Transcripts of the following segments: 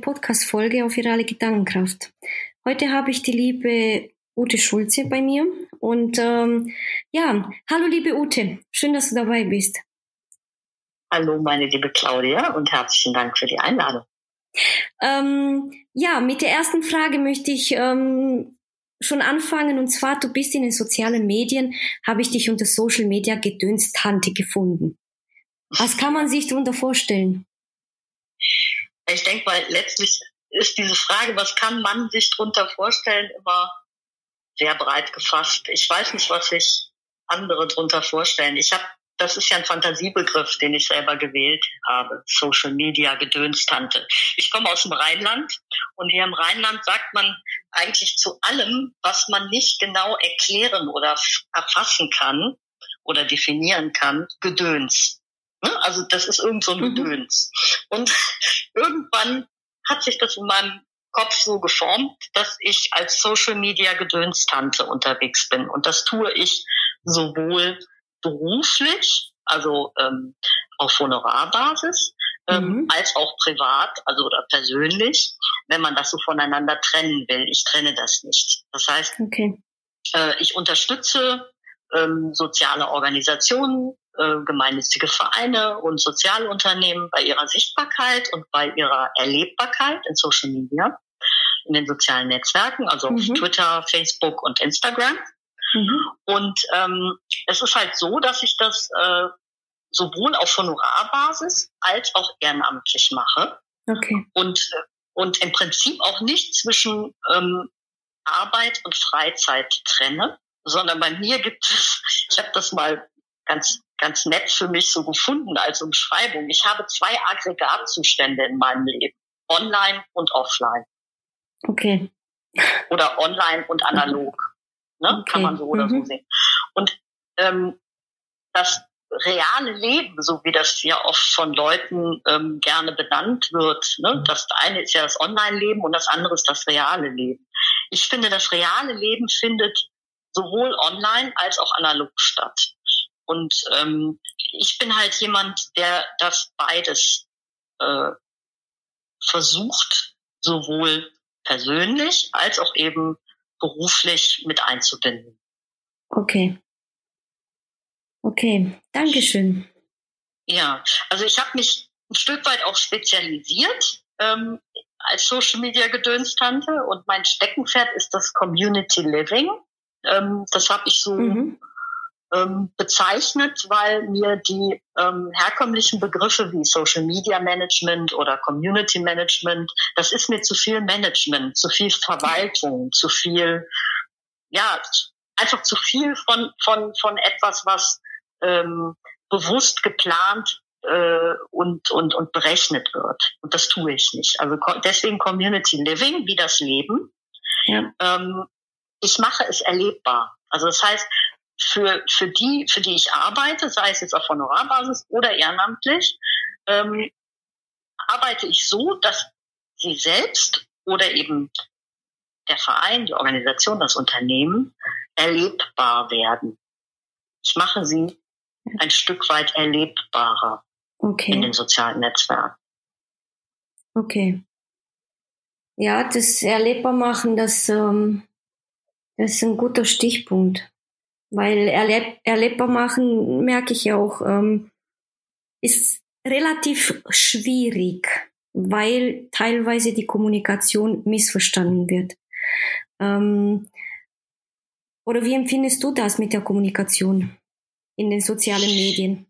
Podcast-Folge auf Virale Gedankenkraft. Heute habe ich die liebe Ute Schulze bei mir. Und ähm, ja, hallo liebe Ute, schön, dass du dabei bist. Hallo meine liebe Claudia und herzlichen Dank für die Einladung. Ähm, ja, mit der ersten Frage möchte ich ähm, schon anfangen. Und zwar, du bist in den sozialen Medien, habe ich dich unter Social Media Gedönstante gefunden. Was kann man sich darunter vorstellen? Ich denke mal, letztlich ist diese Frage, was kann man sich darunter vorstellen, immer sehr breit gefasst. Ich weiß nicht, was sich andere darunter vorstellen. Ich habe das ist ja ein Fantasiebegriff, den ich selber gewählt habe. Social Media, Gedönstante. Ich komme aus dem Rheinland und hier im Rheinland sagt man eigentlich zu allem, was man nicht genau erklären oder erfassen kann oder definieren kann, Gedöns. Ne? Also das ist irgend so ein mhm. Gedöns. Und irgendwann hat sich das in meinem Kopf so geformt, dass ich als Social Media Gedönstante unterwegs bin. Und das tue ich sowohl beruflich, also ähm, auf Honorarbasis, ähm, mhm. als auch privat, also oder persönlich, wenn man das so voneinander trennen will. Ich trenne das nicht. Das heißt, okay. äh, ich unterstütze ähm, soziale Organisationen, äh, gemeinnützige Vereine und Sozialunternehmen bei ihrer Sichtbarkeit und bei ihrer Erlebbarkeit in Social Media, in den sozialen Netzwerken, also mhm. auf Twitter, Facebook und Instagram. Mhm. Und ähm, es ist halt so, dass ich das äh, sowohl auf Honorarbasis als auch ehrenamtlich mache. Okay. Und, und im Prinzip auch nicht zwischen ähm, Arbeit und Freizeit trenne, sondern bei mir gibt es, ich habe das mal ganz, ganz nett für mich so gefunden als Umschreibung. Ich habe zwei Aggregatzustände in meinem Leben. Online und offline. Okay. Oder online und analog. Ne? Okay. Kann man so oder mhm. so sehen. Und ähm, das reale Leben, so wie das ja oft von Leuten ähm, gerne benannt wird. Ne? Das eine ist ja das Online-Leben und das andere ist das reale Leben. Ich finde, das reale Leben findet sowohl online als auch analog statt. Und ähm, ich bin halt jemand, der das beides äh, versucht, sowohl persönlich als auch eben beruflich mit einzubinden. Okay. Okay, Dankeschön. Ja, also ich habe mich ein Stück weit auch spezialisiert ähm, als Social Media Gedönstante und mein Steckenpferd ist das Community Living. Ähm, das habe ich so mhm ähm, bezeichnet, weil mir die ähm, herkömmlichen Begriffe wie Social Media Management oder Community Management, das ist mir zu viel Management, zu viel Verwaltung, zu viel, ja, einfach zu viel von, von, von etwas, was ähm, bewusst geplant äh, und, und, und berechnet wird. Und das tue ich nicht. Also deswegen Community Living, wie das Leben. Ja. Ähm, ich mache es erlebbar. Also das heißt, für, für die, für die ich arbeite, sei es jetzt auf Honorarbasis oder ehrenamtlich, ähm, arbeite ich so, dass sie selbst oder eben der Verein, die Organisation, das Unternehmen erlebbar werden. Ich mache sie ein Stück weit erlebbarer okay. in den sozialen Netzwerken. Okay. Ja, das erlebbar machen, das, ähm, das ist ein guter Stichpunkt. Weil erleb erlebbar machen, merke ich auch, ähm, ist relativ schwierig, weil teilweise die Kommunikation missverstanden wird. Ähm, oder wie empfindest du das mit der Kommunikation in den sozialen Medien?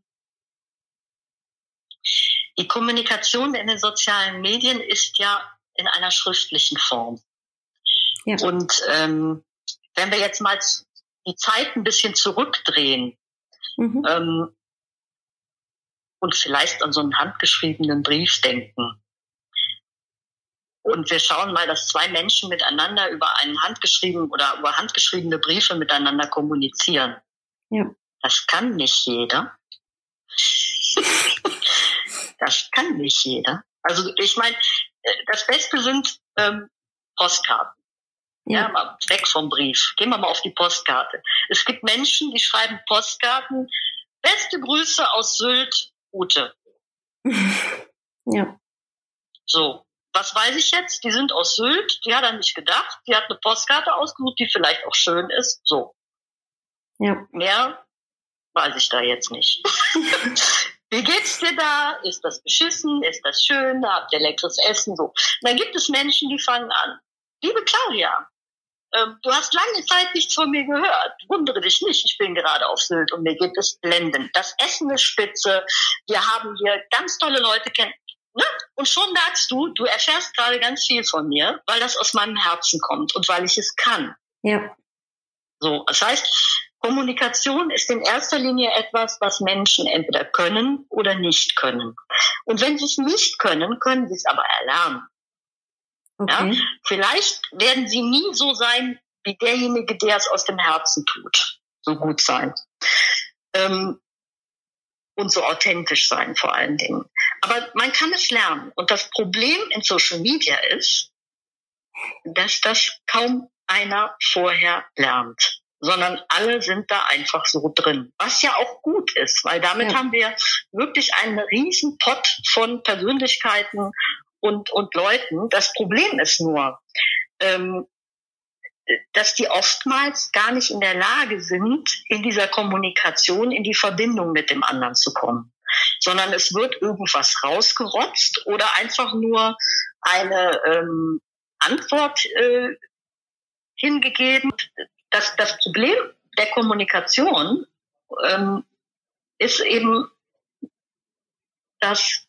Die Kommunikation in den sozialen Medien ist ja in einer schriftlichen Form. Ja. Und ähm, wenn wir jetzt mal die Zeit ein bisschen zurückdrehen mhm. ähm, und vielleicht an so einen handgeschriebenen Brief denken. Und wir schauen mal, dass zwei Menschen miteinander über einen handgeschrieben oder über handgeschriebene Briefe miteinander kommunizieren. Ja. Das kann nicht jeder. das kann nicht jeder. Also ich meine, äh, das Beste sind ähm, Postkarten. Ja, mal weg vom Brief. Gehen wir mal auf die Postkarte. Es gibt Menschen, die schreiben Postkarten. Beste Grüße aus Sylt, Ute. ja. So. was weiß ich jetzt? Die sind aus Sylt, die hat er nicht gedacht. Die hat eine Postkarte ausgesucht, die vielleicht auch schön ist. So. Ja. Mehr weiß ich da jetzt nicht. Wie geht's dir da? Ist das beschissen? Ist das schön? Habt ihr leckeres Essen? So. Und dann gibt es Menschen, die fangen an. Liebe Claudia, ähm, du hast lange Zeit nichts von mir gehört. Wundere dich nicht, ich bin gerade auf Sylt und mir geht es blendend. Das Essen ist spitze. Wir haben hier ganz tolle Leute kennen. Ne? Und schon merkst du, du erfährst gerade ganz viel von mir, weil das aus meinem Herzen kommt und weil ich es kann. Ja. So, das heißt, Kommunikation ist in erster Linie etwas, was Menschen entweder können oder nicht können. Und wenn sie es nicht können, können sie es aber erlernen. Okay. Ja? Vielleicht werden sie nie so sein wie derjenige, der es aus dem Herzen tut. So gut sein. Ähm, und so authentisch sein vor allen Dingen. Aber man kann es lernen. Und das Problem in Social Media ist, dass das kaum einer vorher lernt, sondern alle sind da einfach so drin. Was ja auch gut ist, weil damit ja. haben wir wirklich einen riesen Pot von Persönlichkeiten und, und Leuten. Das Problem ist nur, ähm, dass die oftmals gar nicht in der Lage sind, in dieser Kommunikation in die Verbindung mit dem anderen zu kommen, sondern es wird irgendwas rausgerotzt oder einfach nur eine ähm, Antwort äh, hingegeben. Das, das Problem der Kommunikation ähm, ist eben, dass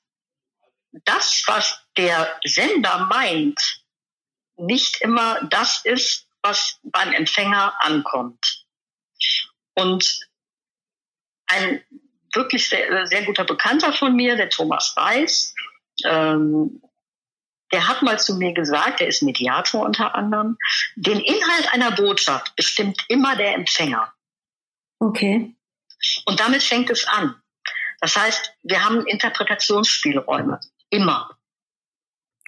das, was der Sender meint, nicht immer das ist, was beim Empfänger ankommt. Und ein wirklich sehr, sehr guter Bekannter von mir, der Thomas Weiß, ähm, der hat mal zu mir gesagt, der ist Mediator unter anderem, den Inhalt einer Botschaft bestimmt immer der Empfänger. Okay. Und damit fängt es an. Das heißt, wir haben Interpretationsspielräume. Immer.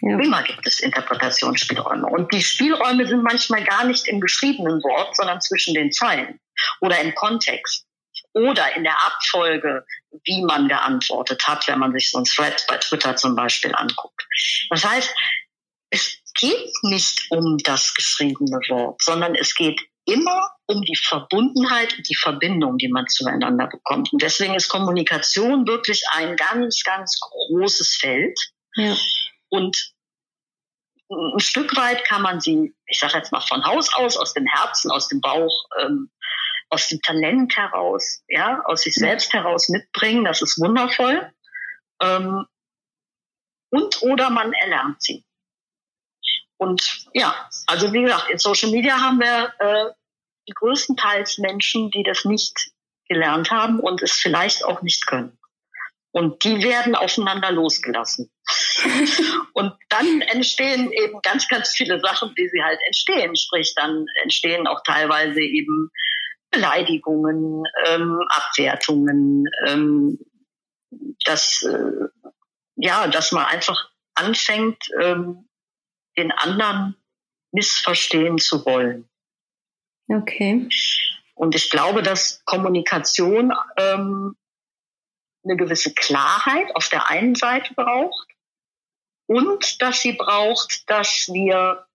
Ja. Immer gibt es Interpretationsspielräume. Und die Spielräume sind manchmal gar nicht im geschriebenen Wort, sondern zwischen den Zeilen oder im Kontext oder in der Abfolge, wie man geantwortet hat, wenn man sich so ein Thread bei Twitter zum Beispiel anguckt. Das heißt, es geht nicht um das geschriebene Wort, sondern es geht immer um die Verbundenheit und die Verbindung, die man zueinander bekommt. Und deswegen ist Kommunikation wirklich ein ganz, ganz großes Feld. Ja. Und ein Stück weit kann man sie, ich sage jetzt mal von Haus aus, aus dem Herzen, aus dem Bauch, ähm, aus dem Talent heraus, ja, aus sich selbst heraus mitbringen. Das ist wundervoll. Ähm, und oder man erlernt sie. Und ja, also wie gesagt, in Social Media haben wir äh, größtenteils Menschen, die das nicht gelernt haben und es vielleicht auch nicht können. Und die werden aufeinander losgelassen. und dann entstehen eben ganz, ganz viele Sachen, wie sie halt entstehen. Sprich, dann entstehen auch teilweise eben Beleidigungen, ähm, Abwertungen, ähm, dass, äh, ja, dass man einfach anfängt, ähm, den anderen missverstehen zu wollen. Okay. Und ich glaube, dass Kommunikation ähm, eine gewisse Klarheit auf der einen Seite braucht und dass sie braucht, dass wir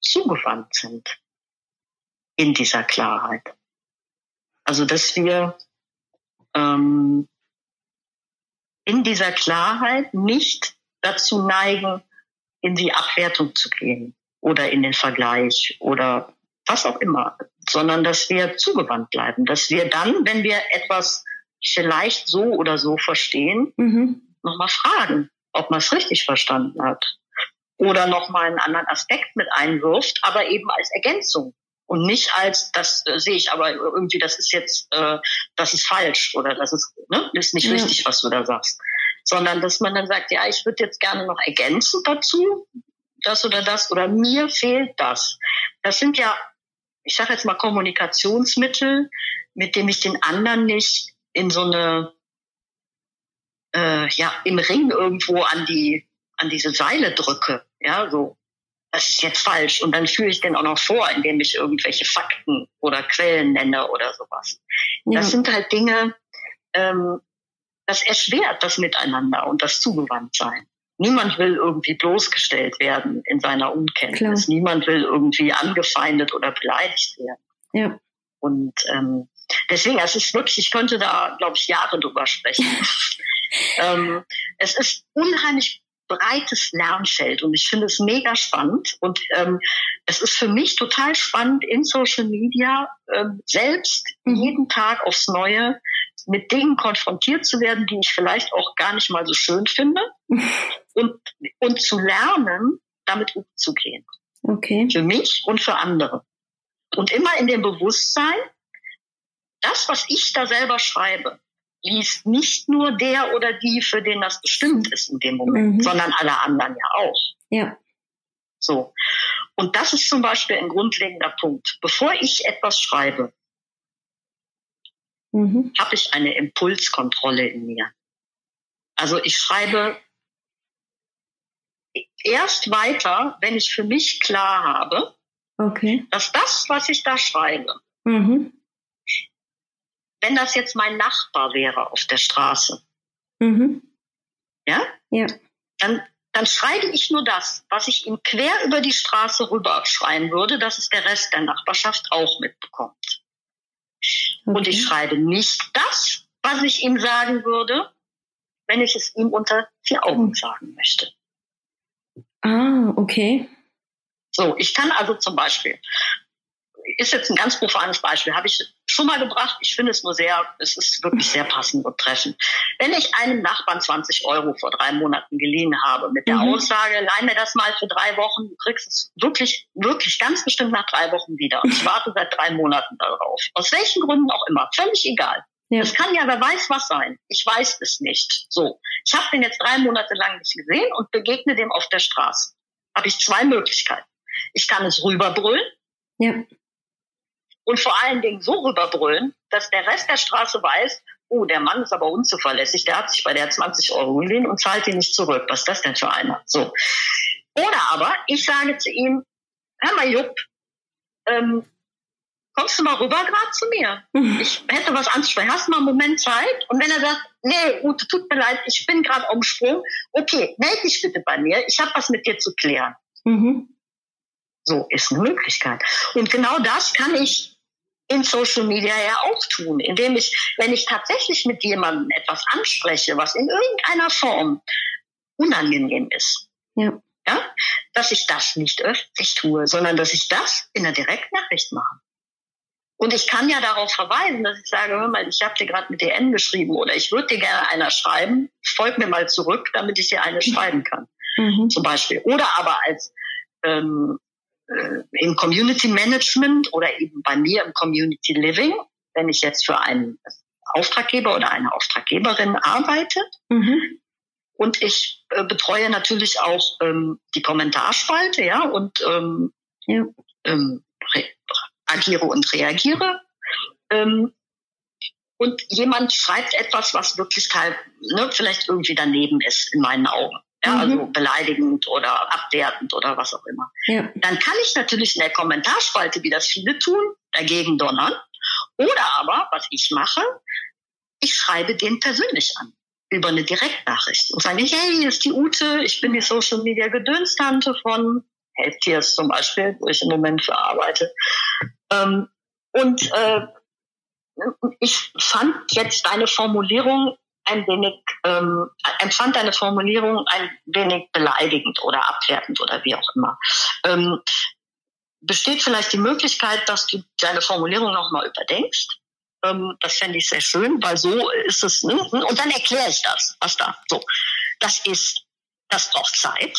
zugewandt sind in dieser Klarheit. Also dass wir ähm, in dieser Klarheit nicht dazu neigen, in die Abwertung zu gehen oder in den Vergleich oder was auch immer, sondern dass wir zugewandt bleiben, dass wir dann, wenn wir etwas vielleicht so oder so verstehen, mhm. nochmal fragen, ob man es richtig verstanden hat. Oder nochmal einen anderen Aspekt mit einwirft, aber eben als Ergänzung. Und nicht als, das äh, sehe ich aber irgendwie, das ist jetzt, äh, das ist falsch oder das ist, ne, ist nicht ja. richtig, was du da sagst. Sondern dass man dann sagt, ja, ich würde jetzt gerne noch ergänzen dazu, das oder das, oder mir fehlt das. Das sind ja, ich sage jetzt mal, Kommunikationsmittel, mit dem ich den anderen nicht in so eine, äh, ja, im Ring irgendwo an die, an diese Seile drücke. Ja, so, das ist jetzt falsch. Und dann führe ich den auch noch vor, indem ich irgendwelche Fakten oder Quellen nenne oder sowas. Ja. Das sind halt Dinge, ähm, das erschwert das Miteinander und das Zugewandtsein. Niemand will irgendwie bloßgestellt werden in seiner Unkenntnis. Klar. Niemand will irgendwie angefeindet oder beleidigt werden. Ja. Und ähm, deswegen, es ist wirklich, ich könnte da, glaube ich, Jahre drüber sprechen. ähm, es ist unheimlich breites Lernfeld und ich finde es mega spannend und ähm, es ist für mich total spannend in Social Media ähm, selbst Mhm. jeden Tag aufs Neue mit Dingen konfrontiert zu werden, die ich vielleicht auch gar nicht mal so schön finde und, und zu lernen, damit umzugehen. Okay. Für mich und für andere. Und immer in dem Bewusstsein, das, was ich da selber schreibe, liest nicht nur der oder die, für den das bestimmt ist in dem Moment, Mhm. sondern alle anderen ja auch. Ja. So. Und das ist zum Beispiel ein grundlegender Punkt. Bevor ich etwas schreibe, Mhm. habe ich eine Impulskontrolle in mir. Also ich schreibe erst weiter, wenn ich für mich klar habe, Okay. dass das, was ich da schreibe, Mhm. wenn das jetzt mein Nachbar wäre auf der Straße, Mhm. ja, Ja. dann, dann schreibe ich nur das, was ich ihm quer über die Straße rüber schreien würde, dass es der Rest der Nachbarschaft auch mitbekommt. Okay. Und ich schreibe nicht das, was ich ihm sagen würde, wenn ich es ihm unter vier Augen sagen möchte. Ah, okay. So, ich kann also zum Beispiel, ist jetzt ein ganz profanes Beispiel, habe ich schon mal gebracht. Ich finde es nur sehr, es ist wirklich sehr passend und treffend. Wenn ich einem Nachbarn 20 Euro vor drei Monaten geliehen habe, mit der Mhm. Aussage, leih mir das mal für drei Wochen, du kriegst es wirklich, wirklich ganz bestimmt nach drei Wochen wieder. Und ich warte seit drei Monaten darauf. Aus welchen Gründen auch immer, völlig egal. Ja. Es kann ja, wer weiß was sein. Ich weiß es nicht. So, ich habe den jetzt drei Monate lang nicht gesehen und begegne dem auf der Straße. Habe ich zwei Möglichkeiten. Ich kann es rüberbrüllen Ja. Und vor allen Dingen so rüberbrüllen, dass der Rest der Straße weiß, oh, der Mann ist aber unzuverlässig, der hat sich bei der 20 Euro geliehen und zahlt die nicht zurück. Was ist das denn für einer? So. Oder aber ich sage zu ihm, hör mal Jupp, ähm, kommst du mal rüber gerade zu mir? Ich hätte was anzusprechen. Hast du mal einen Moment Zeit? Und wenn er sagt, nee, Ute, tut mir leid, ich bin gerade dem Sprung, okay, melde dich bitte bei mir, ich habe was mit dir zu klären. Mhm. So ist eine Möglichkeit. Und genau das kann ich in Social Media ja auch tun, indem ich, wenn ich tatsächlich mit jemandem etwas anspreche, was in irgendeiner Form unangenehm ist, Ja. ja, dass ich das nicht öffentlich tue, sondern dass ich das in einer Direktnachricht mache. Und ich kann ja darauf verweisen, dass ich sage, hör mal, ich habe dir gerade mit DN geschrieben oder ich würde dir gerne einer schreiben, folg mir mal zurück, damit ich dir eine schreiben kann Mhm. zum Beispiel. Oder aber als ähm, äh, im Community Management oder eben bei mir im Community Living, wenn ich jetzt für einen Auftraggeber oder eine Auftraggeberin arbeite. Mhm. Und ich äh, betreue natürlich auch ähm, die Kommentarspalte, ja, und ähm, Ja. ähm, re agiere und reagiere. Ähm, und jemand schreibt etwas, was wirklich halt, ne, vielleicht irgendwie daneben ist in meinen Augen. Ja, Mhm. also beleidigend oder abwertend oder was auch immer. Ja. Dann kann ich natürlich in der Kommentarspalte, wie das viele tun, dagegen donnern. Oder aber, was ich mache, ich schreibe den persönlich an über eine Direktnachricht und sage, hey, hier ist die Ute, ich bin die Social Media Gedönstante von Healthcares zum Beispiel, wo ich im Moment für arbeite. Ähm, und äh, ich fand jetzt deine Formulierung ein wenig, ähm, empfand deine Formulierung ein wenig beleidigend oder abwertend oder wie auch immer. Ähm, besteht vielleicht die Möglichkeit, dass du deine Formulierung nochmal überdenkst? Ähm, das fände ich sehr schön, weil so ist es. Ne? Und dann erkläre ich das, was da. So, das ist, das braucht Zeit.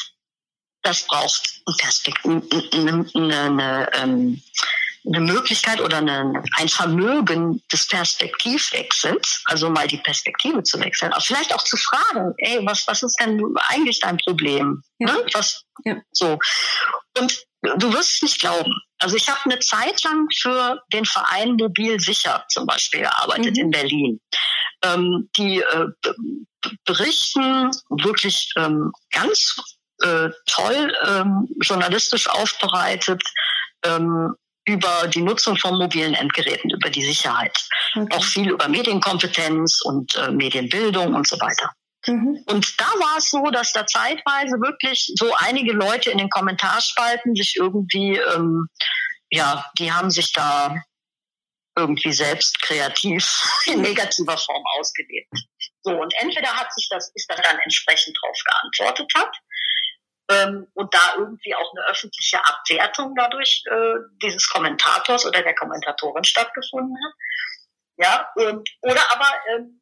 Das Perspekt eine, eine, eine, ähm, eine Möglichkeit oder eine, ein Vermögen des Perspektivwechsels, also mal die Perspektive zu wechseln, aber vielleicht auch zu fragen, ey, was, was ist denn eigentlich dein Problem? Ja. Ne? Was, Ja. So. Und du wirst es nicht glauben. Also ich habe eine Zeit lang für den Verein Mobil Sicher zum Beispiel gearbeitet Mhm. in Berlin. Ähm, die äh, berichten wirklich ähm, ganz äh, toll, ähm, journalistisch aufbereitet ähm, über die Nutzung von mobilen Endgeräten, über die Sicherheit. Okay. Auch viel über Medienkompetenz und äh, Medienbildung und so weiter. Mhm. Und da war es so, dass da zeitweise wirklich so einige Leute in den Kommentarspalten sich irgendwie, ähm, ja, die haben sich da irgendwie selbst kreativ in negativer Form ausgelebt. So, und entweder hat sich das, ist da dann entsprechend drauf geantwortet hat, ähm, und da irgendwie auch eine öffentliche Abwertung dadurch äh, dieses Kommentators oder der Kommentatorin stattgefunden hat. Ja, und, oder aber ähm,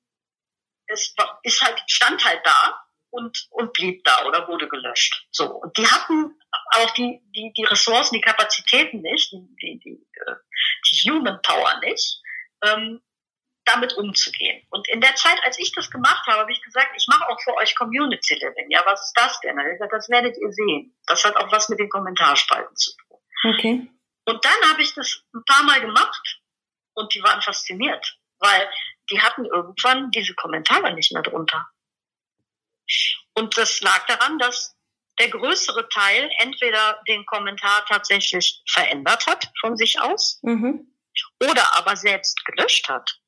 es ist halt, stand halt da und, und blieb da oder wurde gelöscht. So. Und die hatten auch die, die, die Ressourcen, die Kapazitäten nicht, die, die, die, äh, die Human Power nicht, ähm, damit umzugehen. Und in der Zeit, als ich das gemacht habe, habe ich gesagt, ich mache auch für euch Community Living. Ja, was ist das denn? Gesagt, das werdet ihr sehen. Das hat auch was mit den Kommentarspalten zu tun. Okay. Und dann habe ich das ein paar Mal gemacht und die waren fasziniert, weil die hatten irgendwann diese Kommentare nicht mehr drunter. Und das lag daran, dass der größere Teil entweder den Kommentar tatsächlich verändert hat von sich aus mhm. oder aber selbst gelöscht hat.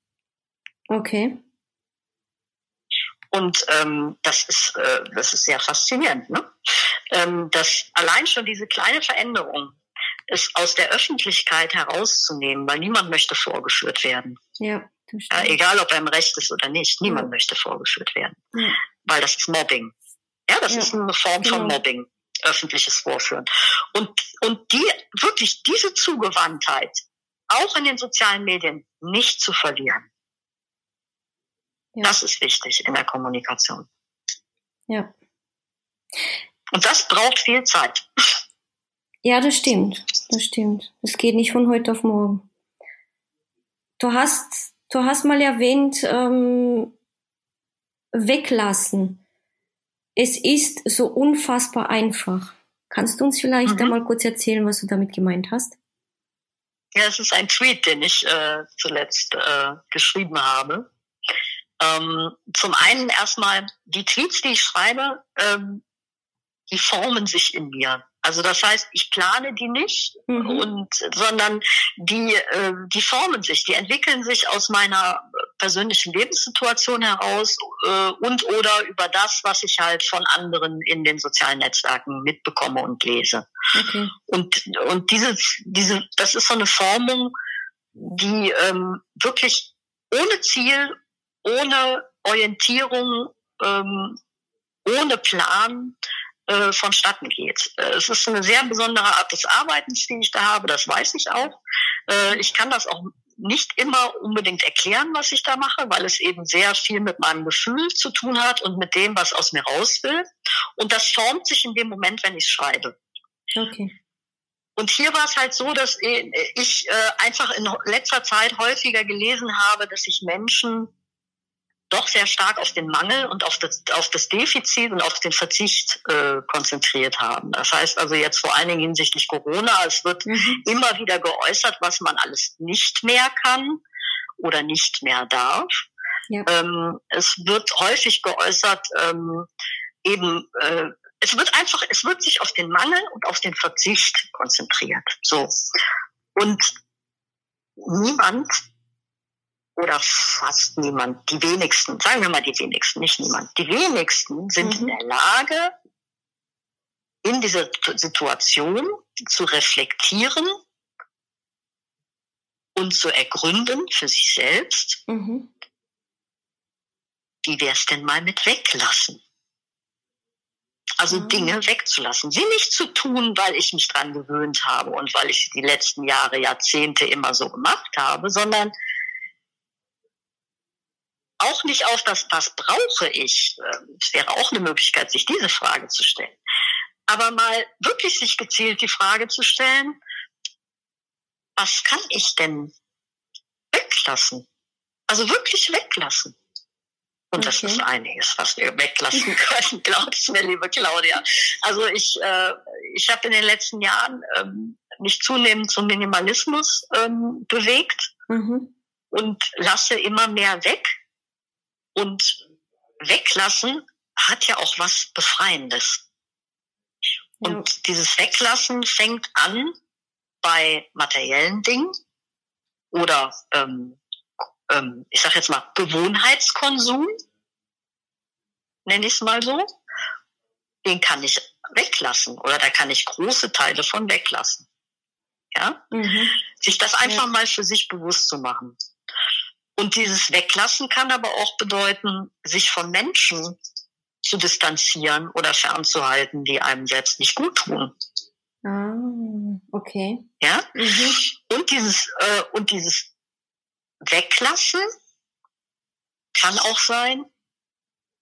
Okay. Und ähm, das ist äh, das ist sehr faszinierend, ne? Ähm, dass allein schon diese kleine Veränderung es aus der Öffentlichkeit herauszunehmen, weil niemand möchte vorgeführt werden. Ja. Ja, egal, ob er im Recht ist oder nicht, niemand ja. möchte vorgeführt werden, ja. weil das ist Mobbing. Ja, das ist eine Form von genau. Mobbing, öffentliches Vorführen. Und und die wirklich diese Zugewandtheit auch in den sozialen Medien nicht zu verlieren. Das ist wichtig in der Kommunikation. Ja. Und das braucht viel Zeit. Ja, das stimmt. Das stimmt. Es geht nicht von heute auf morgen. Du hast, du hast mal erwähnt, ähm, weglassen. Es ist so unfassbar einfach. Kannst du uns vielleicht mhm. einmal kurz erzählen, was du damit gemeint hast? Ja, es ist ein Tweet, den ich äh, zuletzt äh, geschrieben habe. Ähm, zum einen erstmal die Tweets, die ich schreibe, ähm, die formen sich in mir. Also das heißt, ich plane die nicht mhm. und sondern die äh, die formen sich, die entwickeln sich aus meiner persönlichen Lebenssituation heraus äh, und oder über das, was ich halt von anderen in den sozialen Netzwerken mitbekomme und lese. Okay. Und und dieses diese das ist so eine Formung, die ähm, wirklich ohne Ziel ohne Orientierung, ähm, ohne Plan äh, vonstatten geht. Äh, es ist eine sehr besondere Art des Arbeitens, die ich da habe, das weiß ich auch. Äh, ich kann das auch nicht immer unbedingt erklären, was ich da mache, weil es eben sehr viel mit meinem Gefühl zu tun hat und mit dem, was aus mir raus will. Und das formt sich in dem Moment, wenn ich schreibe. Okay. Und hier war es halt so, dass ich äh, einfach in letzter Zeit häufiger gelesen habe, dass sich Menschen doch sehr stark auf den Mangel und auf das, auf das Defizit und auf den Verzicht äh, konzentriert haben. Das heißt also jetzt vor allen Dingen hinsichtlich Corona, es wird mhm. immer wieder geäußert, was man alles nicht mehr kann oder nicht mehr darf. Ja. Ähm, es wird häufig geäußert, ähm, eben äh, es wird einfach, es wird sich auf den Mangel und auf den Verzicht konzentriert. So. Und niemand oder fast niemand, die wenigsten, sagen wir mal die wenigsten, nicht niemand, die wenigsten sind mhm. in der Lage, in dieser Situation zu reflektieren und zu ergründen für sich selbst, mhm. wie wäre es denn mal mit weglassen? Also mhm. Dinge wegzulassen. Sie nicht zu tun, weil ich mich dran gewöhnt habe und weil ich die letzten Jahre, Jahrzehnte immer so gemacht habe, sondern auch nicht auf das, was brauche ich. Ähm, es wäre auch eine Möglichkeit, sich diese Frage zu stellen. Aber mal wirklich sich gezielt die Frage zu stellen, was kann ich denn weglassen? Also wirklich weglassen. Und okay. das ist einiges, was wir weglassen können, glaubst mir, liebe Claudia. Also ich, äh, ich habe in den letzten Jahren ähm, mich zunehmend zum Minimalismus ähm, bewegt mhm. und lasse immer mehr weg und weglassen hat ja auch was Befreiendes. Und ja. dieses Weglassen fängt an bei materiellen Dingen oder ähm, ähm, ich sage jetzt mal Gewohnheitskonsum. nenne ich es mal so, den kann ich weglassen oder da kann ich große Teile von weglassen. Ja? Mhm. Sich das einfach ja. mal für sich bewusst zu machen. Und dieses Weglassen kann aber auch bedeuten, sich von Menschen zu distanzieren oder fernzuhalten, die einem selbst nicht gut tun. Ah, okay. Ja? Mhm. Und dieses, äh, und dieses Weglassen kann auch sein,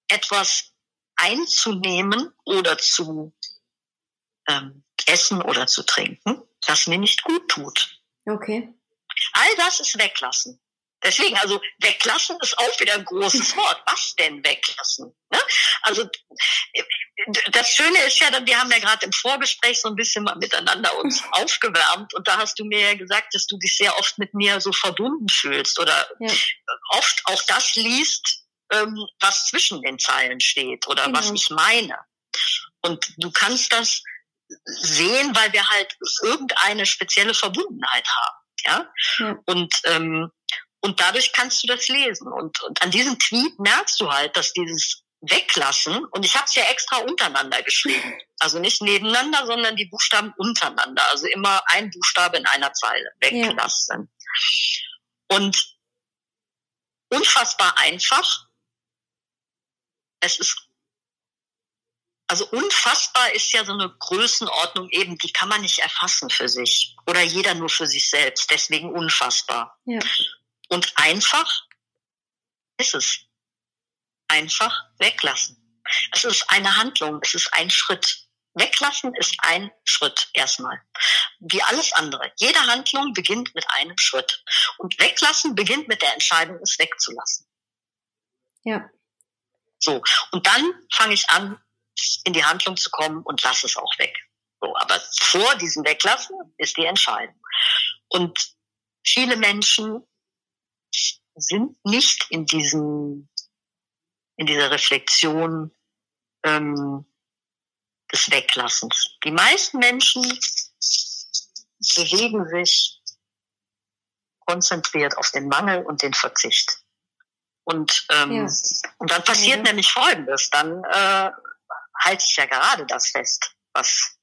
etwas einzunehmen oder zu ähm, essen oder zu trinken, das mir nicht gut tut. Okay. All das ist weglassen. Deswegen, also weglassen ist auch wieder ein großes Wort. Was denn weglassen? Ne? Also das Schöne ist ja, wir haben ja gerade im Vorgespräch so ein bisschen mal miteinander uns aufgewärmt und da hast du mir ja gesagt, dass du dich sehr oft mit mir so verbunden fühlst oder ja. oft auch das liest, ähm, was zwischen den Zeilen steht oder genau. was ich meine. Und du kannst das sehen, weil wir halt irgendeine spezielle Verbundenheit haben. Ja? ja. Und ähm, und dadurch kannst du das lesen. Und, und an diesem Tweet merkst du halt, dass dieses Weglassen, und ich habe es ja extra untereinander geschrieben, also nicht nebeneinander, sondern die Buchstaben untereinander, also immer ein Buchstabe in einer Zeile, weglassen. Ja. Und unfassbar einfach. Es ist, also unfassbar ist ja so eine Größenordnung eben, die kann man nicht erfassen für sich oder jeder nur für sich selbst, deswegen unfassbar. Ja. Und einfach ist es. Einfach weglassen. Es ist eine Handlung, es ist ein Schritt. Weglassen ist ein Schritt erstmal. Wie alles andere. Jede Handlung beginnt mit einem Schritt. Und weglassen beginnt mit der Entscheidung, es wegzulassen. Ja. So. Und dann fange ich an, in die Handlung zu kommen und lasse es auch weg. So. Aber vor diesem Weglassen ist die Entscheidung. Und viele Menschen sind nicht in diesem, in dieser Reflexion ähm, des Weglassens. Die meisten Menschen bewegen sich konzentriert auf den Mangel und den Verzicht. Und, ähm, ja. und dann passiert ja. nämlich Folgendes. Dann äh, halte ich ja gerade das fest, was,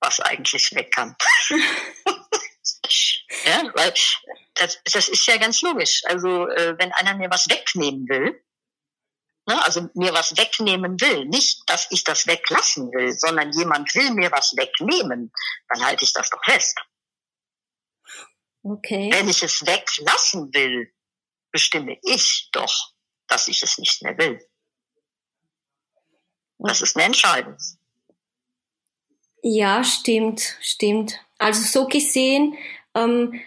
was eigentlich weg kann. ja, weil das, das ist ja ganz logisch. Also äh, wenn einer mir was wegnehmen will, ne, also mir was wegnehmen will, nicht, dass ich das weglassen will, sondern jemand will mir was wegnehmen, dann halte ich das doch fest. Okay. Wenn ich es weglassen will, bestimme ich doch, dass ich es nicht mehr will. Das ist eine Entscheidung. Ja, stimmt, stimmt. Also so gesehen, ähm,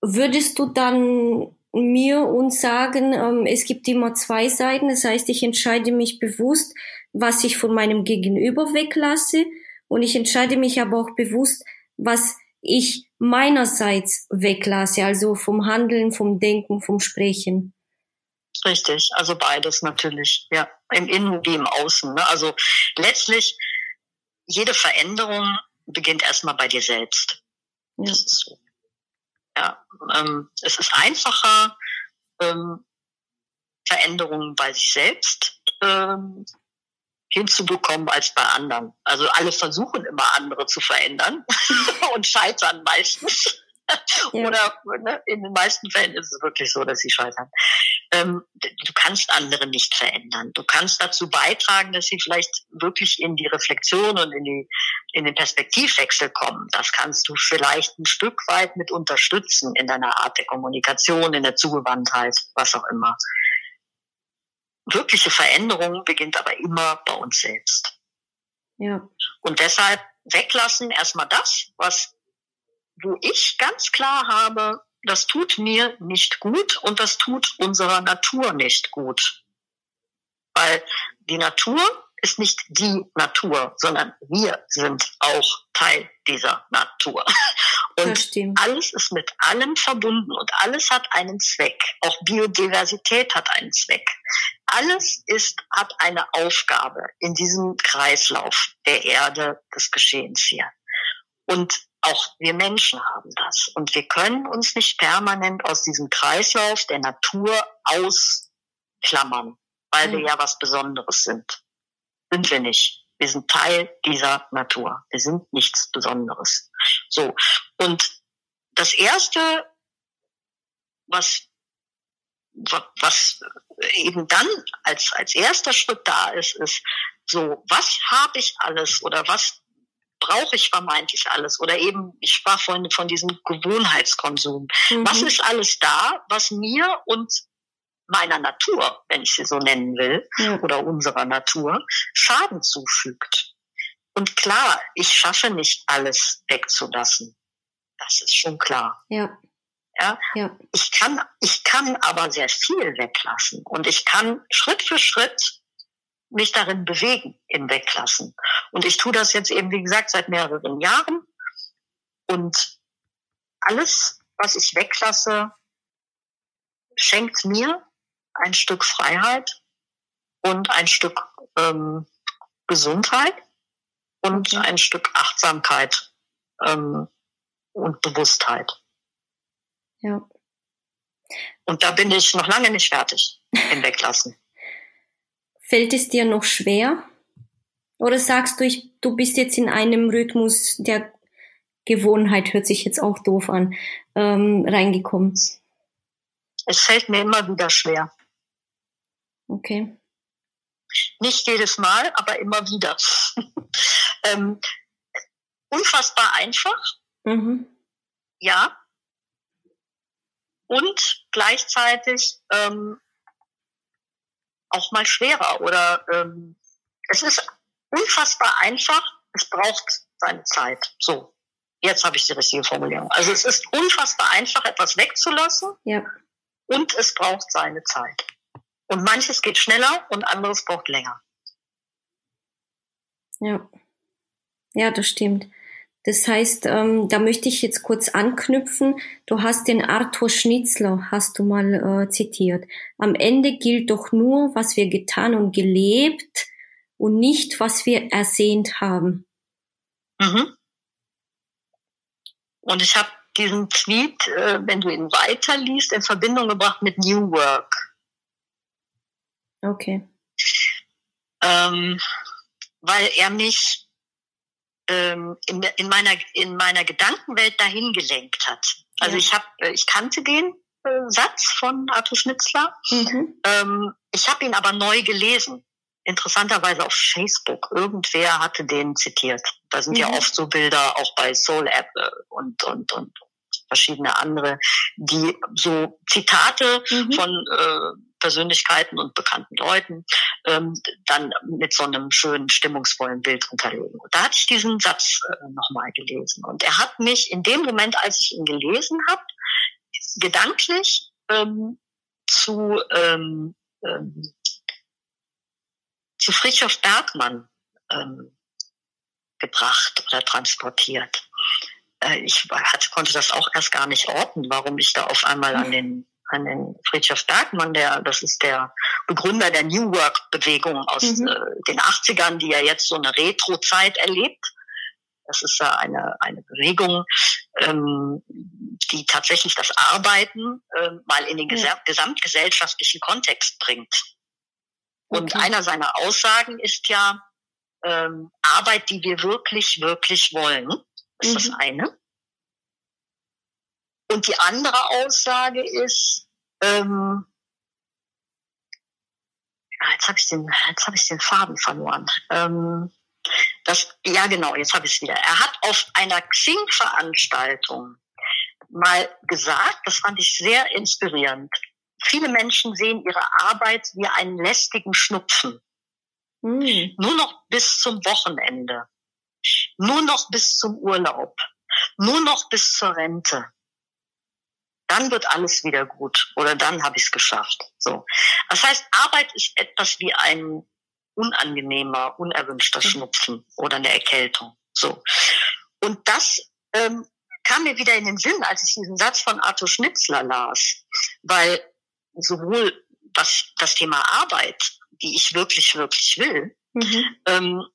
würdest du dann mir uns sagen, ähm, es gibt immer zwei Seiten. Das heißt, ich entscheide mich bewusst, was ich von meinem Gegenüber weglasse. Und ich entscheide mich aber auch bewusst, was ich meinerseits weglasse. Also vom Handeln, vom Denken, vom Sprechen. Richtig, also beides natürlich, ja, im Innen wie im Außen. Ne? Also letztlich, jede Veränderung beginnt erstmal bei dir selbst. Ja. Das ist so. Ja, ähm, es ist einfacher, ähm, Veränderungen bei sich selbst ähm, hinzubekommen als bei anderen. Also alle versuchen immer andere zu verändern und scheitern meistens. Ja. Oder ne, in den meisten Fällen ist es wirklich so, dass sie scheitern. Ähm, du kannst andere nicht verändern. Du kannst dazu beitragen, dass sie vielleicht wirklich in die Reflexion und in, die, in den Perspektivwechsel kommen. Das kannst du vielleicht ein Stück weit mit unterstützen in deiner Art der Kommunikation, in der Zugewandtheit, was auch immer. Wirkliche Veränderung beginnt aber immer bei uns selbst. Ja. Und deshalb weglassen erstmal das, was wo ich ganz klar habe, das tut mir nicht gut und das tut unserer Natur nicht gut. Weil die Natur ist nicht die Natur, sondern wir sind auch Teil dieser Natur. Und alles ist mit allem verbunden und alles hat einen Zweck. Auch Biodiversität hat einen Zweck. Alles ist, hat eine Aufgabe in diesem Kreislauf der Erde des Geschehens hier. Und auch wir Menschen haben das. Und wir können uns nicht permanent aus diesem Kreislauf der Natur ausklammern, weil mhm. wir ja was Besonderes sind. sind wir nicht. Wir sind Teil dieser Natur. Wir sind nichts Besonderes. So. Und das erste, was, was eben dann als, als erster Schritt da ist, ist so, was habe ich alles oder was brauche ich vermeintlich alles? Oder eben, ich sprach vorhin von diesem Gewohnheitskonsum. Mhm. Was ist alles da, was mir und meiner Natur, wenn ich sie so nennen will, ja. oder unserer Natur, Schaden zufügt? Und klar, ich schaffe nicht alles wegzulassen. Das ist schon klar. Ja. Ja? ja. Ich kann, ich kann aber sehr viel weglassen und ich kann Schritt für Schritt mich darin bewegen im Weglassen. Und ich tue das jetzt eben, wie gesagt, seit mehreren Jahren. Und alles, was ich weglasse, schenkt mir ein Stück Freiheit und ein Stück ähm, Gesundheit und ein Stück Achtsamkeit ähm, und Bewusstheit. Ja. Und da bin ich noch lange nicht fertig im Weglassen. Fällt es dir noch schwer? Oder sagst du, ich, du bist jetzt in einem Rhythmus der Gewohnheit, hört sich jetzt auch doof an, ähm, reingekommen? Es fällt mir immer wieder schwer. Okay. Nicht jedes Mal, aber immer wieder. ähm, unfassbar einfach. Mhm. Ja. Und gleichzeitig ähm, auch mal schwerer oder ähm, es ist unfassbar einfach, es braucht seine Zeit. So, jetzt habe ich die richtige Formulierung. Also es ist unfassbar einfach, etwas wegzulassen ja. und es braucht seine Zeit. Und manches geht schneller und anderes braucht länger. Ja. Ja, das stimmt. Das heißt, ähm, da möchte ich jetzt kurz anknüpfen. Du hast den Arthur Schnitzler, hast du mal äh, zitiert. Am Ende gilt doch nur, was wir getan und gelebt und nicht, was wir ersehnt haben. Mhm. Und ich habe diesen Tweet, äh, wenn du ihn weiterliest, in Verbindung gebracht mit New Work. Okay. Ähm, weil er mich ähm, in, in, meiner, in meiner Gedankenwelt dahin gelenkt hat. Also ja. ich habe, äh, ich kannte den äh, Satz von Arthur Schnitzler. Mhm. Ähm, ich habe ihn aber neu gelesen. Interessanterweise auf Facebook. Irgendwer hatte den zitiert. Da sind mhm. ja oft so Bilder auch bei Soul App äh, und, und, und verschiedene andere, die so Zitate mhm. von äh, Persönlichkeiten und bekannten Leuten ähm, dann mit so einem schönen, stimmungsvollen Bild unterlegen. Und da hatte ich diesen Satz äh, nochmal gelesen. Und er hat mich in dem Moment, als ich ihn gelesen habe, gedanklich ähm, zu, ähm, ähm, zu Fritjof Bergmann ähm, gebracht oder transportiert. Äh, ich hatte, konnte das auch erst gar nicht orten, warum ich da auf einmal an den an den Friedrich Bergmann, der, das ist der Begründer der New Work-Bewegung aus mhm. äh, den 80ern, die ja jetzt so eine Retro-Zeit erlebt. Das ist ja eine, eine Bewegung, ähm, die tatsächlich das Arbeiten äh, mal in den ja. gesamtgesellschaftlichen Kontext bringt. Und okay. einer seiner Aussagen ist ja, ähm, Arbeit, die wir wirklich, wirklich wollen, ist mhm. das eine. Und die andere Aussage ist, ähm, jetzt habe ich den, jetzt habe ich den Faden verloren. Ähm, das, ja genau, jetzt habe ich es wieder. Er hat auf einer Xing-Veranstaltung mal gesagt, das fand ich sehr inspirierend. Viele Menschen sehen ihre Arbeit wie einen lästigen Schnupfen. Mhm. Nur noch bis zum Wochenende. Nur noch bis zum Urlaub. Nur noch bis zur Rente dann wird alles wieder gut oder dann habe ich es geschafft. So, das heißt, Arbeit ist etwas wie ein unangenehmer, unerwünschter mhm. Schnupfen oder eine Erkältung. So, und das ähm, kam mir wieder in den Sinn, als ich diesen Satz von Arthur Schnitzler las, weil sowohl was das Thema Arbeit, die ich wirklich wirklich will, mhm. ähm,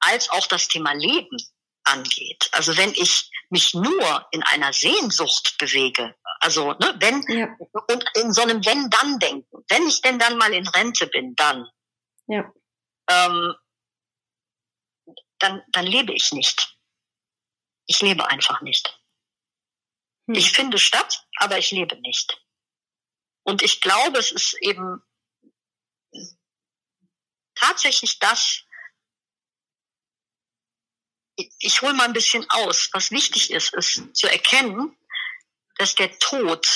als auch das Thema Leben angeht. Also wenn ich mich nur in einer Sehnsucht bewege, also ne, wenn ja. und in so einem wenn dann denken, wenn ich denn dann mal in Rente bin, dann. Ja. Ähm, dann, dann lebe ich nicht. Ich lebe einfach nicht. Hm. Ich finde statt, aber ich lebe nicht. Und ich glaube, es ist eben tatsächlich das, ich, hole mal ein bisschen aus. Was wichtig ist, ist zu erkennen, dass der Tod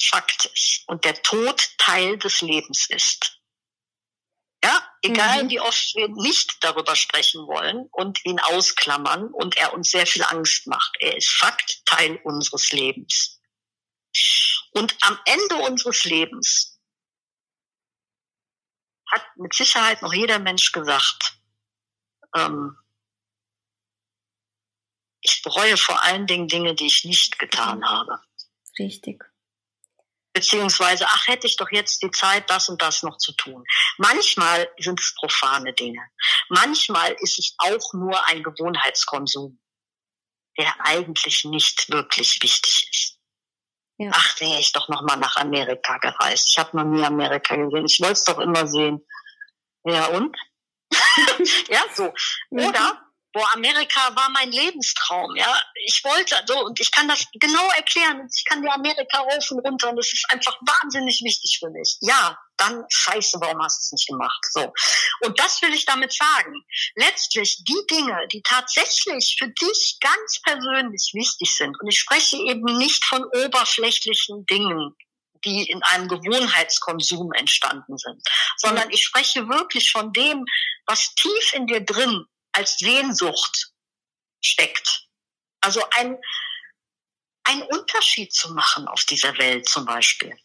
Fakt ist und der Tod Teil des Lebens ist. Ja, egal mhm. wie oft wir nicht darüber sprechen wollen und ihn ausklammern und er uns sehr viel Angst macht. Er ist Fakt, Teil unseres Lebens. Und am Ende unseres Lebens hat mit Sicherheit noch jeder Mensch gesagt, ähm, ich bereue vor allen Dingen Dinge, die ich nicht getan mhm. habe. Richtig beziehungsweise, ach, hätte ich doch jetzt die Zeit, das und das noch zu tun. Manchmal sind es profane Dinge. Manchmal ist es auch nur ein Gewohnheitskonsum, der eigentlich nicht wirklich wichtig ist. Ja. Ach, wäre ich doch noch mal nach Amerika gereist. Ich habe noch nie Amerika gesehen. Ich wollte es doch immer sehen. Ja, und? ja, so. Oder boah, Amerika war mein Lebenstraum, ja. Ich wollte so und ich kann das genau erklären. Ich kann dir Amerika rauf und runter und das ist einfach wahnsinnig wichtig für mich. Ja, dann scheiße, warum hast du es nicht gemacht? So. Und das will ich damit sagen. Letztlich die Dinge, die tatsächlich für dich ganz persönlich wichtig sind, und ich spreche eben nicht von oberflächlichen Dingen, die in einem Gewohnheitskonsum entstanden sind, sondern ich spreche wirklich von dem, was tief in dir drin als Sehnsucht steckt. Also ein, ein Unterschied zu machen auf dieser Welt zum Beispiel.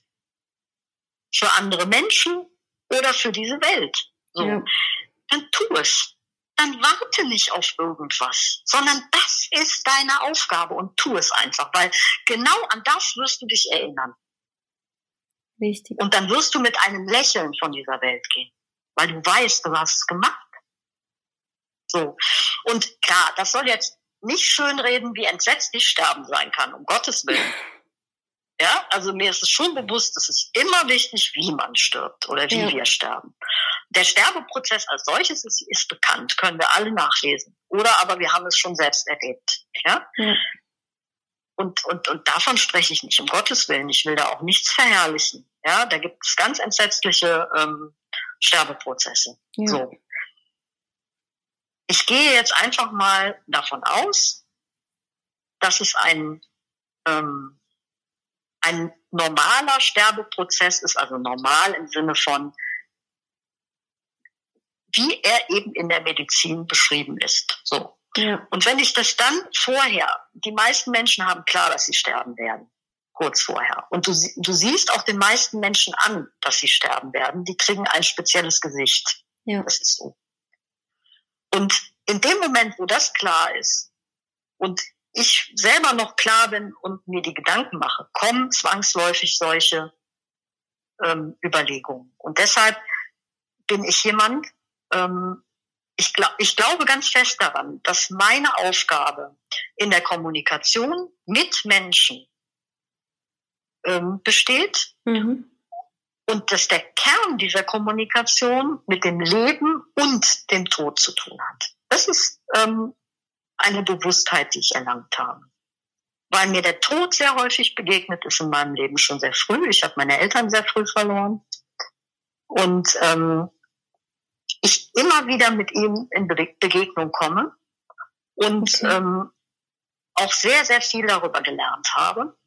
Für andere Menschen oder für diese Welt. So. Ja. Dann tu es. Dann warte nicht auf irgendwas, sondern das ist deine Aufgabe und tu es einfach, weil genau an das wirst du dich erinnern. Richtig. Und dann wirst du mit einem Lächeln von dieser Welt gehen, weil du weißt, du hast es gemacht. So. Und klar, das soll jetzt nicht schönreden, wie entsetzlich Sterben sein kann, um Gottes Willen. Ja, also mir ist es schon bewusst, es ist immer wichtig, wie man stirbt oder wie ja. wir sterben. Der Sterbeprozess als solches ist, ist, bekannt, können wir alle nachlesen. Oder aber wir haben es schon selbst erlebt. Ja? ja. Und, und, und davon spreche ich nicht, um Gottes Willen. Ich will da auch nichts verherrlichen. Ja, da gibt es ganz entsetzliche ähm, Sterbeprozesse. Ja. So. Ich gehe jetzt einfach mal davon aus, dass es ein, ähm, ein normaler Sterbeprozess ist, also normal im Sinne von, wie er eben in der Medizin beschrieben ist. So. Ja. Und wenn ich das dann vorher, die meisten Menschen haben klar, dass sie sterben werden, kurz vorher. Und du, du siehst auch den meisten Menschen an, dass sie sterben werden. Die kriegen ein spezielles Gesicht. Ja. Das ist so. Und in dem Moment, wo das klar ist und ich selber noch klar bin und mir die Gedanken mache, kommen zwangsläufig solche ähm, Überlegungen. Und deshalb bin ich jemand, ähm, ich, glaub, ich glaube ganz fest daran, dass meine Aufgabe in der Kommunikation mit Menschen ähm, besteht mhm. Und dass der Kern dieser Kommunikation mit dem Leben und dem Tod zu tun hat. Das ist ähm, eine Bewusstheit, die ich erlangt habe. Weil mir der Tod sehr häufig begegnet ist in meinem Leben schon sehr früh. Ich habe meine Eltern sehr früh verloren. Und ähm, ich immer wieder mit ihm in Begegnung komme und okay. ähm, auch sehr, sehr viel darüber gelernt habe.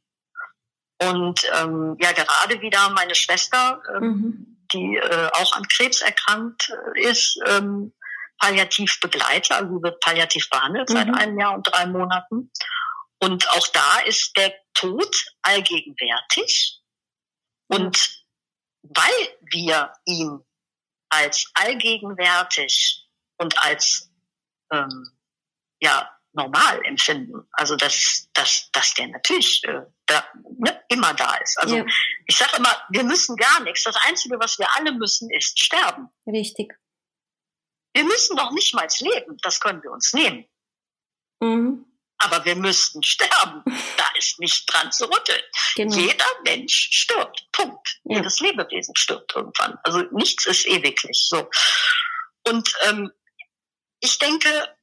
Und ähm, ja, gerade wieder meine Schwester, ähm, mhm. die äh, auch an Krebs erkrankt äh, ist, ähm, palliativ begleite, also wird palliativ behandelt mhm. seit einem Jahr und drei Monaten. Und auch da ist der Tod allgegenwärtig. Und weil wir ihn als allgegenwärtig und als ähm, ja normal empfinden, also dass, dass, dass der natürlich äh, da, ne, immer da ist. Also ja. ich sage immer, wir müssen gar nichts. Das Einzige, was wir alle müssen, ist sterben. Richtig. Wir müssen doch nicht mal leben, das können wir uns nehmen. Mhm. Aber wir müssten sterben. Da ist nicht dran zu rütteln. Genau. Jeder Mensch stirbt. Punkt. Ja. Jedes Lebewesen stirbt irgendwann. Also nichts ist ewiglich. So. Und ähm, ich denke,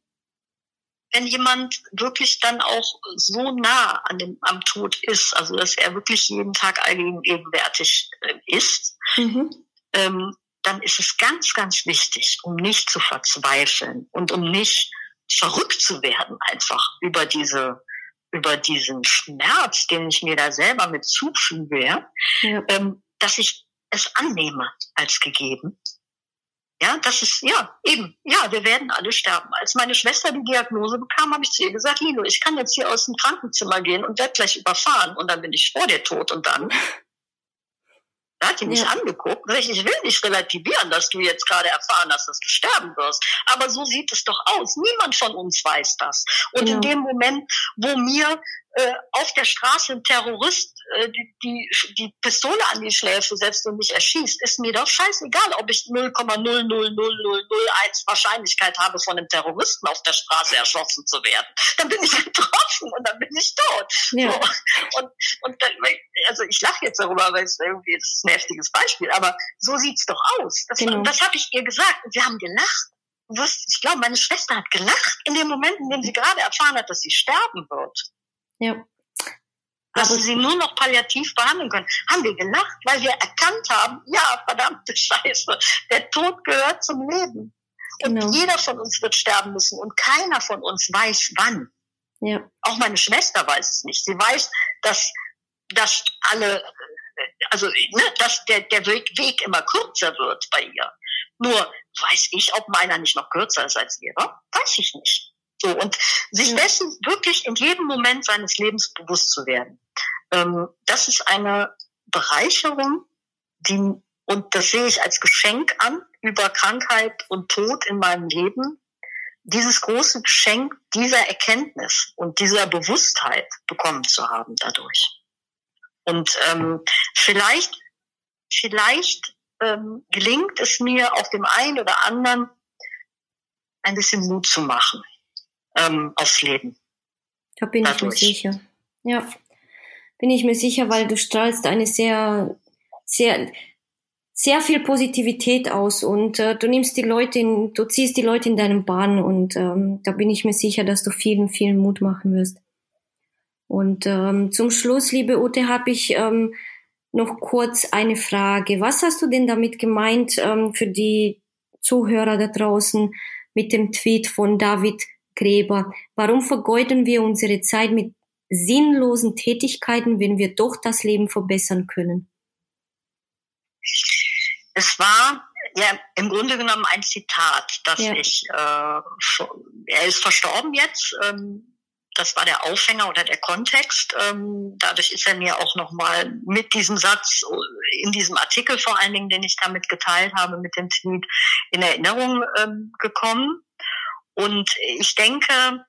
wenn jemand wirklich dann auch so nah an dem, am Tod ist, also dass er wirklich jeden Tag allgegenwärtig äh, ist, mhm. ähm, dann ist es ganz, ganz wichtig, um nicht zu verzweifeln und um nicht verrückt zu werden einfach über diese über diesen Schmerz, den ich mir da selber mit zufüge, ja. ähm, dass ich es annehme als gegeben ja, das ist, ja, eben, ja, wir werden alle sterben. Als meine Schwester die Diagnose bekam, habe ich zu ihr gesagt, Lilo, ich kann jetzt hier aus dem Krankenzimmer gehen und werde gleich überfahren und dann bin ich vor dir tot und dann. Da hat die mich ja. angeguckt. Ich, ich will nicht relativieren, dass du jetzt gerade erfahren hast, dass du sterben wirst. Aber so sieht es doch aus. Niemand von uns weiß das. Und ja. in dem Moment, wo mir äh, auf der Straße ein Terrorist äh, die, die, die Pistole an die Schläfe setzt und mich erschießt, ist mir doch scheißegal, ob ich 0,00001 Wahrscheinlichkeit habe, von einem Terroristen auf der Straße erschossen zu werden. Dann bin ich getroffen und dann bin ich tot. Ja. So. Und, und dann, also ich lache jetzt darüber, weil es irgendwie ist ein heftiges Beispiel, aber so sieht's doch aus. Das, genau. das habe ich ihr gesagt und wir haben gelacht. Ich glaube, meine Schwester hat gelacht in dem Moment, in dem sie gerade erfahren hat, dass sie sterben wird. Ja dass sie sie nur noch palliativ behandeln können. Haben wir gelacht, weil wir erkannt haben, ja, verdammte Scheiße, der Tod gehört zum Leben. Und genau. jeder von uns wird sterben müssen und keiner von uns weiß wann. Ja. Auch meine Schwester weiß es nicht. Sie weiß, dass, dass alle, also ne, dass der, der Weg, Weg immer kürzer wird bei ihr. Nur weiß ich, ob meiner nicht noch kürzer ist als ihrer, weiß ich nicht. So, und sich dessen wirklich in jedem Moment seines Lebens bewusst zu werden. Ähm, das ist eine Bereicherung, die, und das sehe ich als Geschenk an, über Krankheit und Tod in meinem Leben, dieses große Geschenk dieser Erkenntnis und dieser Bewusstheit bekommen zu haben dadurch. Und ähm, vielleicht, vielleicht ähm, gelingt es mir auf dem einen oder anderen ein bisschen Mut zu machen ähm, aufs Leben. Da bin Dadurch. ich mir sicher. Ja, bin ich mir sicher, weil du strahlst eine sehr, sehr, sehr viel Positivität aus und äh, du nimmst die Leute in, du ziehst die Leute in deinen Bahn und ähm, da bin ich mir sicher, dass du vielen, vielen Mut machen wirst. Und ähm, zum Schluss, liebe Ute, habe ich ähm, noch kurz eine Frage. Was hast du denn damit gemeint ähm, für die Zuhörer da draußen mit dem Tweet von David Gräber. Warum vergeuden wir unsere Zeit mit sinnlosen Tätigkeiten, wenn wir doch das Leben verbessern können? Es war ja im Grunde genommen ein Zitat, das ja. ich, äh, er ist verstorben jetzt, ähm, das war der Aufhänger oder der Kontext. Ähm, dadurch ist er mir auch nochmal mit diesem Satz in diesem Artikel vor allen Dingen, den ich damit geteilt habe, mit dem Tweet in Erinnerung ähm, gekommen. Und ich denke,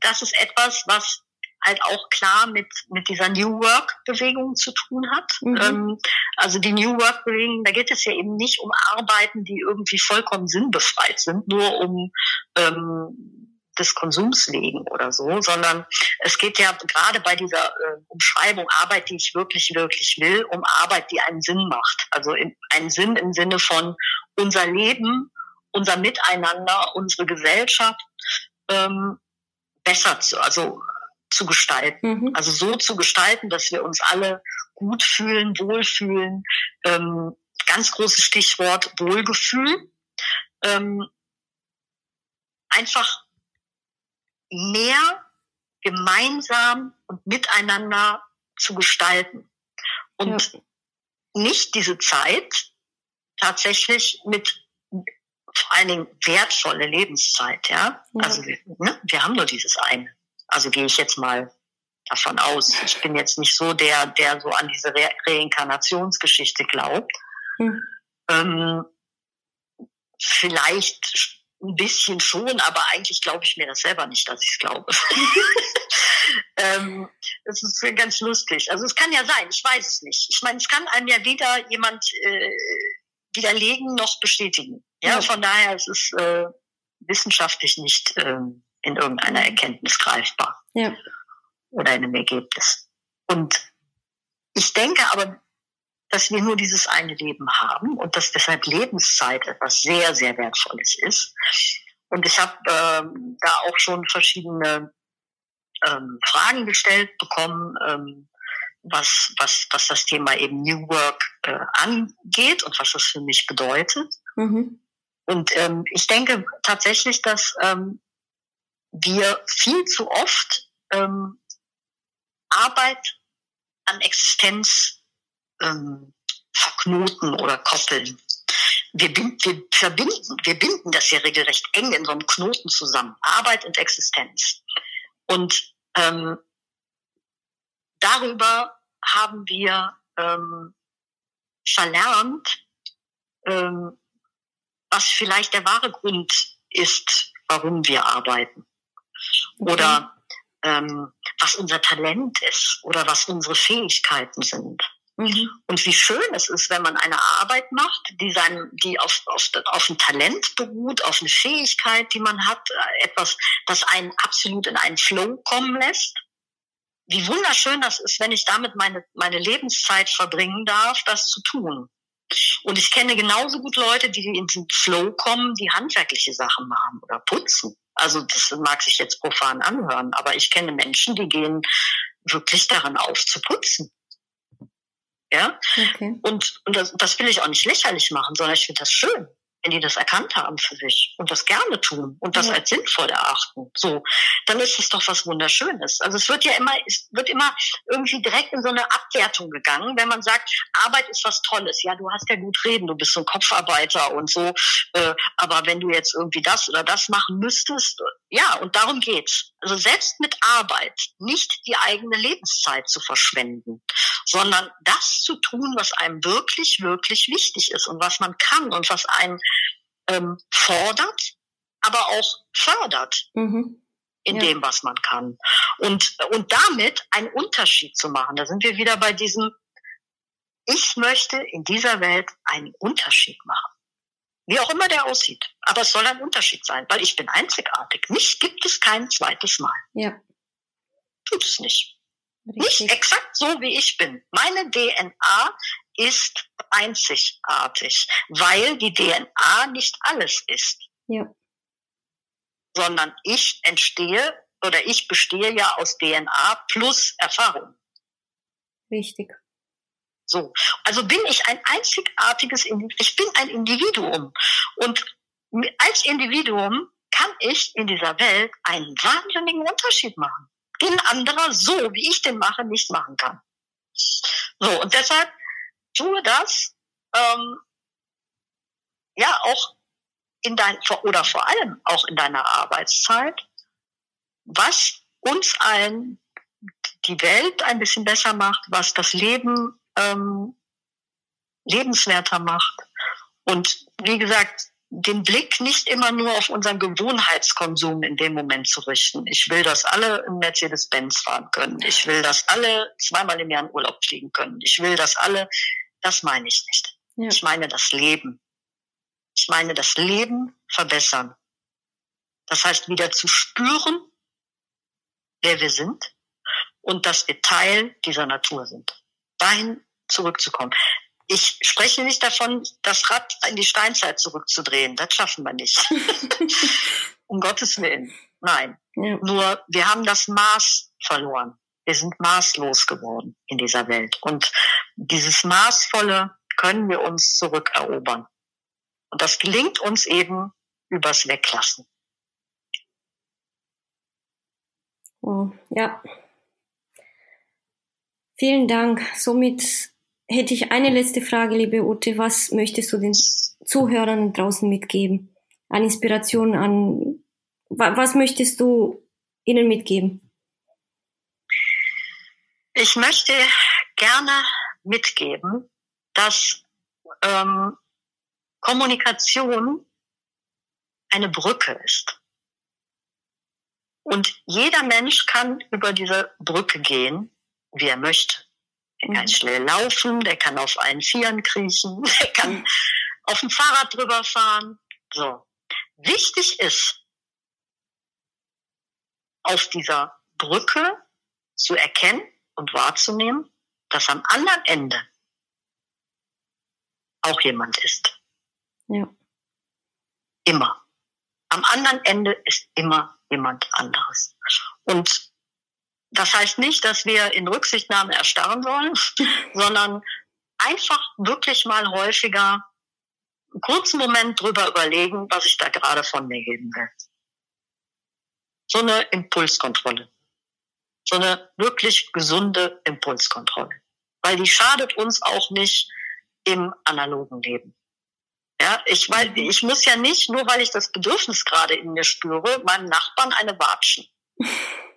das ist etwas, was halt auch klar mit, mit dieser New Work-Bewegung zu tun hat. Mhm. Ähm, also die New Work-Bewegung, da geht es ja eben nicht um Arbeiten, die irgendwie vollkommen sinnbefreit sind, nur um ähm, des Konsums wegen oder so, sondern es geht ja gerade bei dieser äh, Umschreibung Arbeit, die ich wirklich, wirklich will, um Arbeit, die einen Sinn macht. Also in, einen Sinn im Sinne von unser Leben unser Miteinander, unsere Gesellschaft ähm, besser zu, also zu gestalten. Mhm. Also so zu gestalten, dass wir uns alle gut fühlen, wohlfühlen. Ähm, ganz großes Stichwort Wohlgefühl. Ähm, einfach mehr gemeinsam und miteinander zu gestalten. Und ja. nicht diese Zeit tatsächlich mit vor allen Dingen wertvolle Lebenszeit, ja. ja. Also wir, ne, wir haben nur dieses eine. Also gehe ich jetzt mal davon aus. Ich bin jetzt nicht so der, der so an diese Re Reinkarnationsgeschichte glaubt. Mhm. Ähm, vielleicht ein bisschen schon, aber eigentlich glaube ich mir das selber nicht, dass ich es glaube. ähm, das ist ganz lustig. Also es kann ja sein, ich weiß es nicht. Ich meine, es kann einem ja weder jemand äh, widerlegen noch bestätigen. Ja, ja. von daher ist es äh, wissenschaftlich nicht äh, in irgendeiner Erkenntnis greifbar. Ja. Oder in einem Ergebnis. Und ich denke aber, dass wir nur dieses eine Leben haben und dass deshalb Lebenszeit etwas sehr, sehr Wertvolles ist. Und ich habe ähm, da auch schon verschiedene ähm, Fragen gestellt bekommen, ähm, was, was, was das Thema eben New Work äh, angeht und was das für mich bedeutet. Mhm. Und ähm, ich denke tatsächlich, dass ähm, wir viel zu oft ähm, Arbeit an Existenz ähm, verknoten oder koppeln. Wir, bind, wir verbinden, wir binden das ja regelrecht eng in so einem Knoten zusammen. Arbeit und Existenz. Und ähm, darüber haben wir ähm, verlernt, ähm, was vielleicht der wahre Grund ist, warum wir arbeiten. Okay. Oder ähm, was unser Talent ist oder was unsere Fähigkeiten sind. Mhm. Und wie schön es ist, wenn man eine Arbeit macht, die, sein, die auf, auf, auf ein Talent beruht, auf eine Fähigkeit, die man hat, äh, etwas, das einen absolut in einen Flow kommen lässt. Wie wunderschön das ist, wenn ich damit meine, meine Lebenszeit verbringen darf, das zu tun. Und ich kenne genauso gut Leute, die in den Flow kommen, die handwerkliche Sachen machen oder putzen. Also das mag sich jetzt profan anhören, aber ich kenne Menschen, die gehen wirklich daran auf zu putzen. Ja? Okay. Und, und das, das will ich auch nicht lächerlich machen, sondern ich finde das schön wenn die das erkannt haben für sich und das gerne tun und das ja. als sinnvoll erachten, so, dann ist es doch was Wunderschönes. Also es wird ja immer, es wird immer irgendwie direkt in so eine Abwertung gegangen, wenn man sagt, Arbeit ist was Tolles. Ja, du hast ja gut reden, du bist so ein Kopfarbeiter und so, äh, aber wenn du jetzt irgendwie das oder das machen müsstest, ja, und darum geht's. Also selbst mit Arbeit nicht die eigene Lebenszeit zu verschwenden, sondern das zu tun, was einem wirklich, wirklich wichtig ist und was man kann und was einen ähm, fordert, aber auch fördert. Mhm. In ja. dem, was man kann. Und, und damit einen Unterschied zu machen. Da sind wir wieder bei diesem, ich möchte in dieser Welt einen Unterschied machen. Wie auch immer der aussieht. Aber es soll ein Unterschied sein, weil ich bin einzigartig. Mich gibt es kein zweites Mal. Ja. Tut es nicht. Richtig. Nicht exakt so, wie ich bin. Meine DNA ist einzigartig, weil die DNA nicht alles ist. Ja. Sondern ich entstehe oder ich bestehe ja aus DNA plus Erfahrung. Richtig. So. Also bin ich ein einzigartiges, ich bin ein Individuum. Und als Individuum kann ich in dieser Welt einen wahnsinnigen Unterschied machen, den anderer so, wie ich den mache, nicht machen kann. So, und deshalb tue das, ähm, ja, auch in dein, oder vor allem auch in deiner Arbeitszeit, was uns allen die Welt ein bisschen besser macht, was das Leben ähm, lebenswerter macht. Und wie gesagt, den Blick nicht immer nur auf unseren Gewohnheitskonsum in dem Moment zu richten. Ich will, dass alle im Mercedes-Benz fahren können. Ich will, dass alle zweimal im Jahr in Urlaub fliegen können. Ich will, dass alle, das meine ich nicht. Ja. Ich meine das Leben. Ich meine das Leben verbessern. Das heißt, wieder zu spüren, wer wir sind und dass wir Teil dieser Natur sind. Dahin zurückzukommen. Ich spreche nicht davon, das Rad in die Steinzeit zurückzudrehen. Das schaffen wir nicht. um Gottes Willen. Nein. Ja. Nur wir haben das Maß verloren. Wir sind maßlos geworden in dieser Welt. Und dieses Maßvolle können wir uns zurückerobern. Und das gelingt uns eben übers Weglassen. Oh, ja. Vielen Dank. Somit hätte ich eine letzte Frage, liebe Ute. Was möchtest du den Zuhörern draußen mitgeben? An Inspiration, an was möchtest du ihnen mitgeben? Ich möchte gerne mitgeben, dass ähm, Kommunikation eine Brücke ist. Und jeder Mensch kann über diese Brücke gehen, wie er möchte. Der kann schnell laufen, der kann auf allen Vieren kriechen, der kann auf dem Fahrrad drüber fahren. So. Wichtig ist, auf dieser Brücke zu erkennen und wahrzunehmen, dass am anderen Ende auch jemand ist. Ja. Immer. am anderen Ende ist immer jemand anderes. Und das heißt nicht, dass wir in Rücksichtnahme erstarren sollen, sondern einfach wirklich mal häufiger einen kurzen Moment drüber überlegen, was ich da gerade von mir geben will. So eine Impulskontrolle. So eine wirklich gesunde Impulskontrolle. Weil die schadet uns auch nicht im analogen Leben. Ja, ich, weil, mhm. ich muss ja nicht, nur weil ich das Bedürfnis gerade in mir spüre, meinem Nachbarn eine watschen.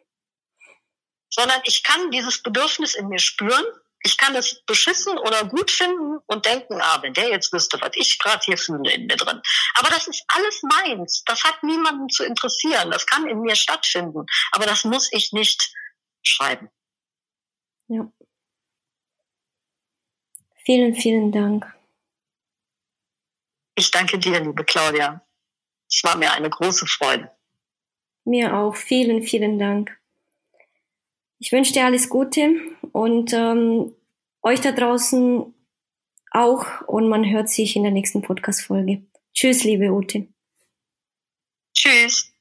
Sondern ich kann dieses Bedürfnis in mir spüren ich kann es beschissen oder gut finden und denken, ah, wenn der jetzt wüsste, was ich gerade hier fühle in mir drin. Aber das ist alles meins. Das hat niemanden zu interessieren. Das kann in mir stattfinden. Aber das muss ich nicht schreiben. Ja. Vielen, vielen Dank. Ich danke dir, liebe Claudia. Es war mir eine große Freude. Mir auch. Vielen, vielen Dank. Ich wünsche dir alles Gute und ähm, euch da draußen auch und man hört sich in der nächsten Podcast-Folge. Tschüss, liebe Ute. Tschüss.